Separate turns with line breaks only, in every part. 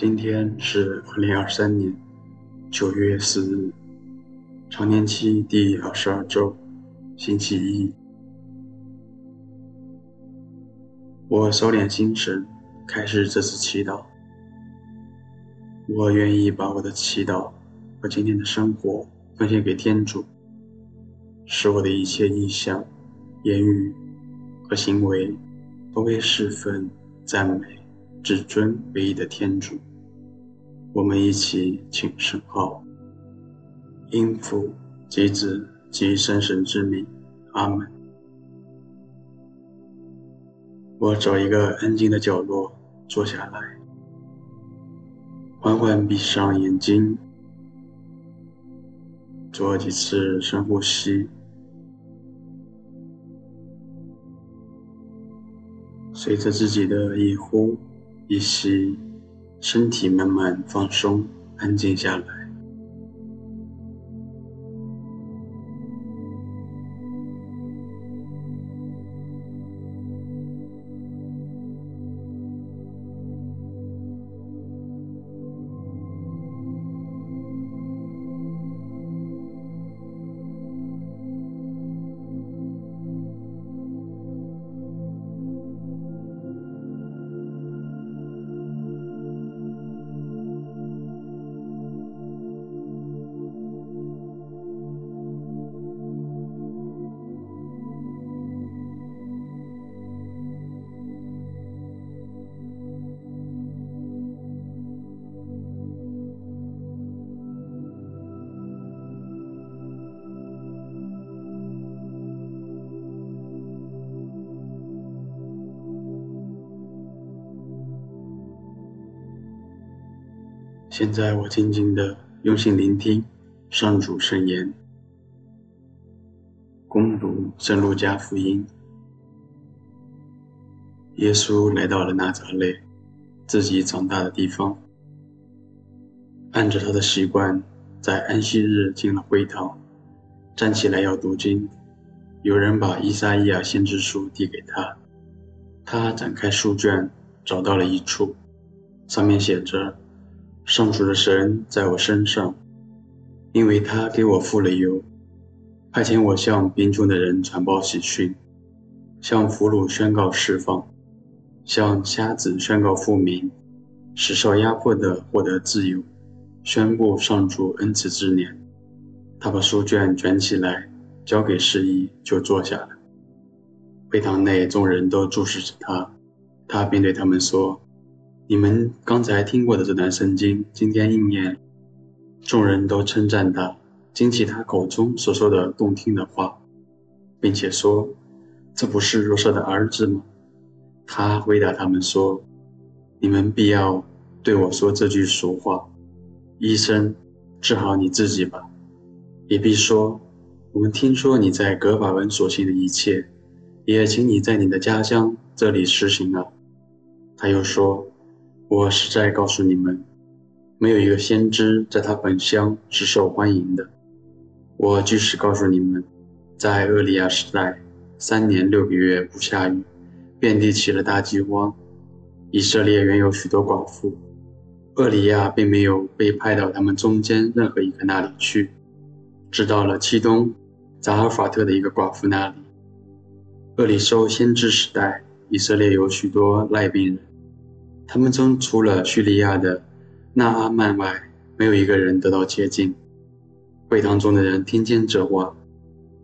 今天是二零二三年九月四日，常年期第二十二周，星期一。我收敛心神，开始这次祈祷。我愿意把我的祈祷和今天的生活奉献给天主，使我的一切意向、言语和行为都被侍奉、赞美、至尊唯一的天主。我们一起请圣号，因父及子及圣神之名，阿门。我找一个安静的角落坐下来，缓缓闭上眼睛，做几次深呼吸，随着自己的一呼一吸。身体慢慢放松，安静下来。现在我静静地用心聆听上主圣言，恭读圣路加福音。耶稣来到了纳泽勒，自己长大的地方，按着他的习惯，在安息日进了会堂，站起来要读经。有人把伊撒意亚先知书递给他，他展开书卷，找到了一处，上面写着。上主的神在我身上，因为他给我傅了油，派遣我向贫穷的人传报喜讯，向俘虏宣告释放，向瞎子宣告复明，使受压迫的获得自由，宣布上主恩慈之年。他把书卷卷起来，交给侍役，就坐下了。会堂内众人都注视着他，他便对他们说。你们刚才听过的这段圣经，今天应验。众人都称赞他，惊奇他口中所说的动听的话，并且说：“这不是若瑟的儿子吗？”他回答他们说：“你们必要对我说这句俗话：医生，治好你自己吧。也必说：我们听说你在格法文所行的一切，也请你在你的家乡这里实行了。”他又说。我实在告诉你们，没有一个先知在他本乡是受欢迎的。我即使告诉你们，在厄里亚时代，三年六个月不下雨，遍地起了大饥荒。以色列原有许多寡妇，厄里亚并没有被派到他们中间任何一个那里去，直到了漆冬，匝尔法特的一个寡妇那里。厄里叟先知时代，以色列有许多赖病人。他们中除了叙利亚的纳阿曼外，没有一个人得到接近。会堂中的人听见这话，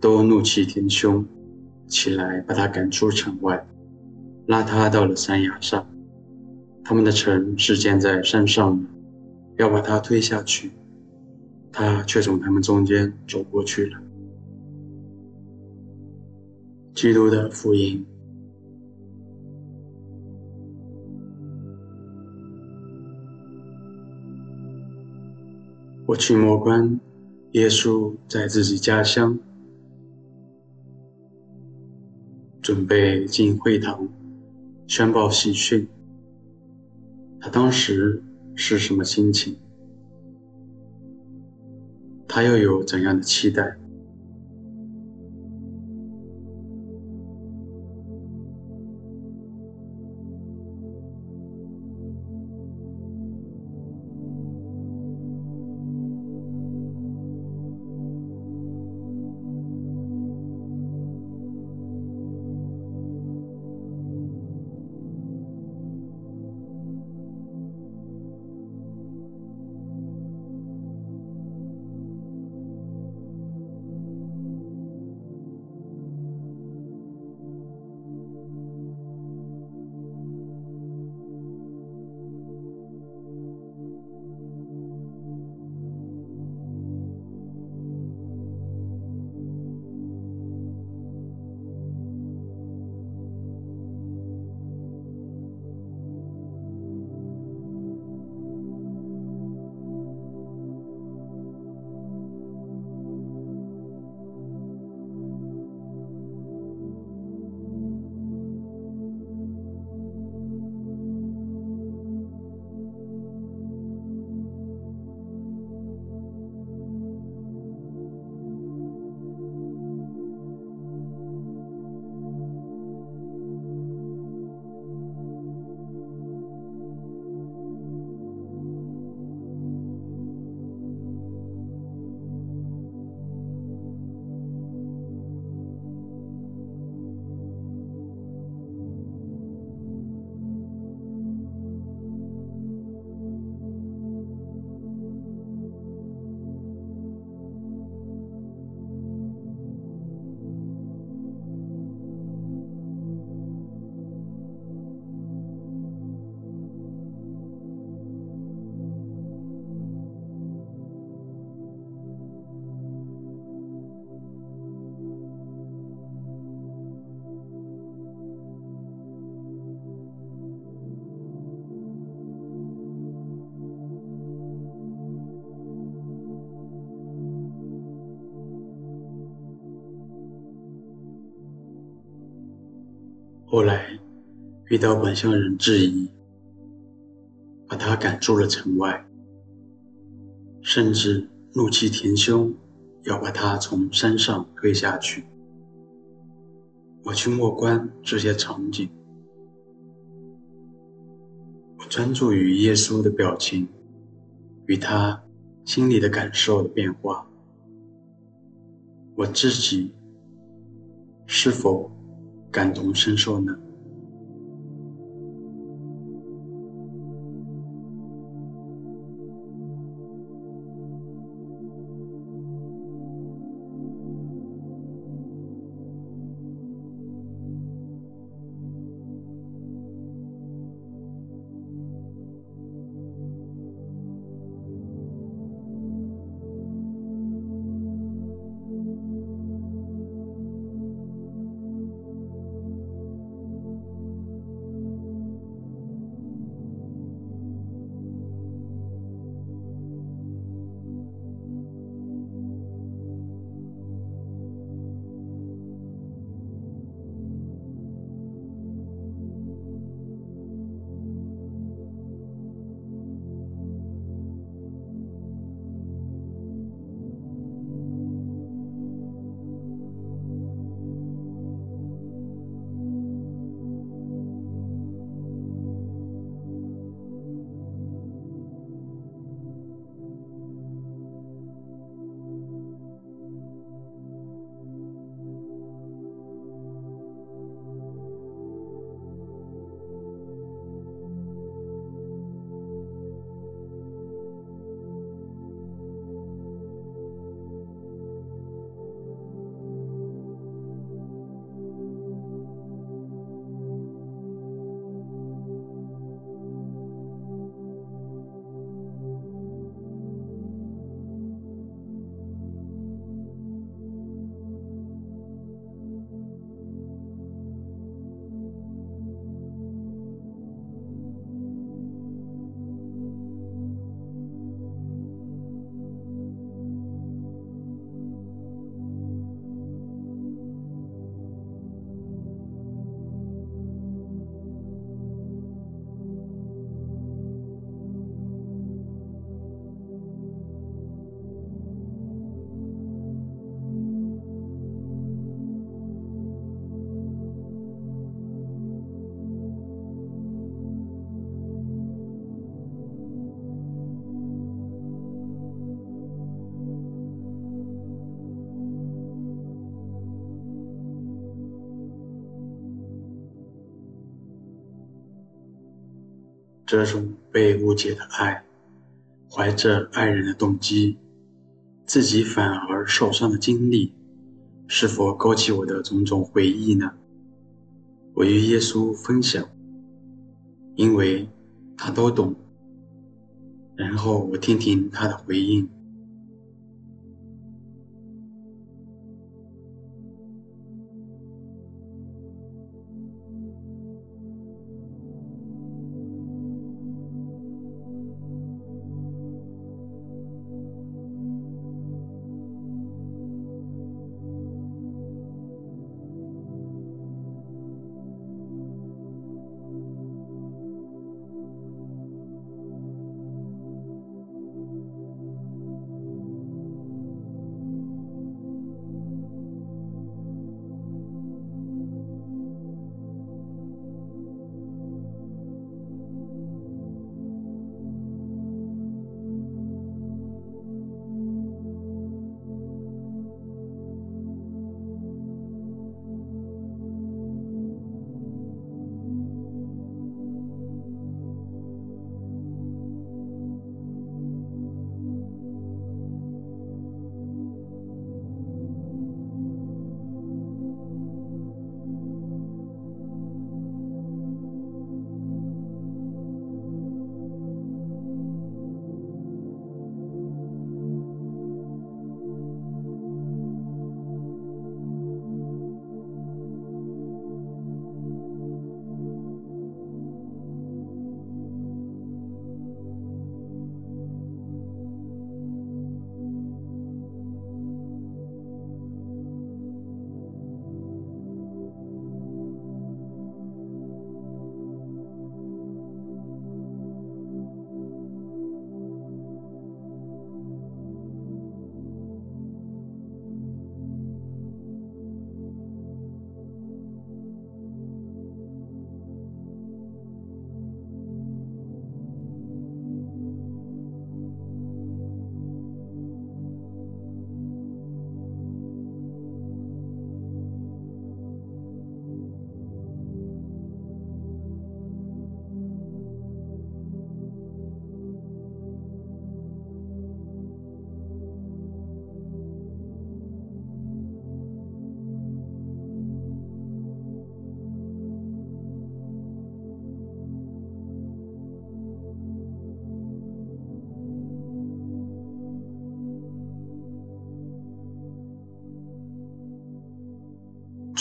都怒气填胸，起来把他赶出城外，拉他到了山崖上。他们的城是建在山上的，要把他推下去，他却从他们中间走过去了。基督的福音。我去摸关耶稣在自己家乡，准备进会堂宣报喜讯，他当时是什么心情？他又有怎样的期待？后来遇到本乡人质疑，把他赶出了城外，甚至怒气填胸，要把他从山上推下去。我去默观这些场景，我专注于耶稣的表情与他心里的感受的变化，我自己是否感同身受呢？这种被误解的爱，怀着爱人的动机，自己反而受伤的经历，是否勾起我的种种回忆呢？我与耶稣分享，因为他都懂。然后我听听他的回应。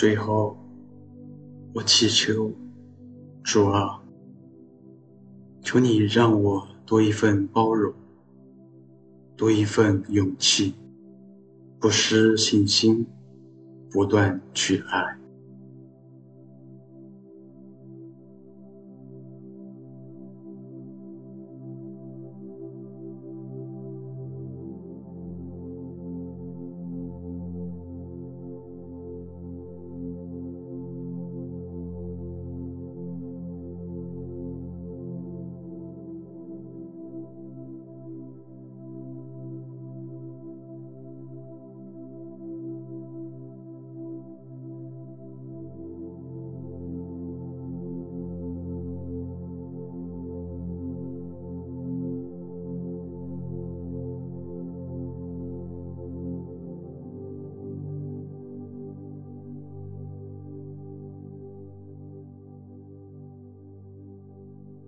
最后，我祈求主啊，求你让我多一份包容，多一份勇气，不失信心，不断去爱。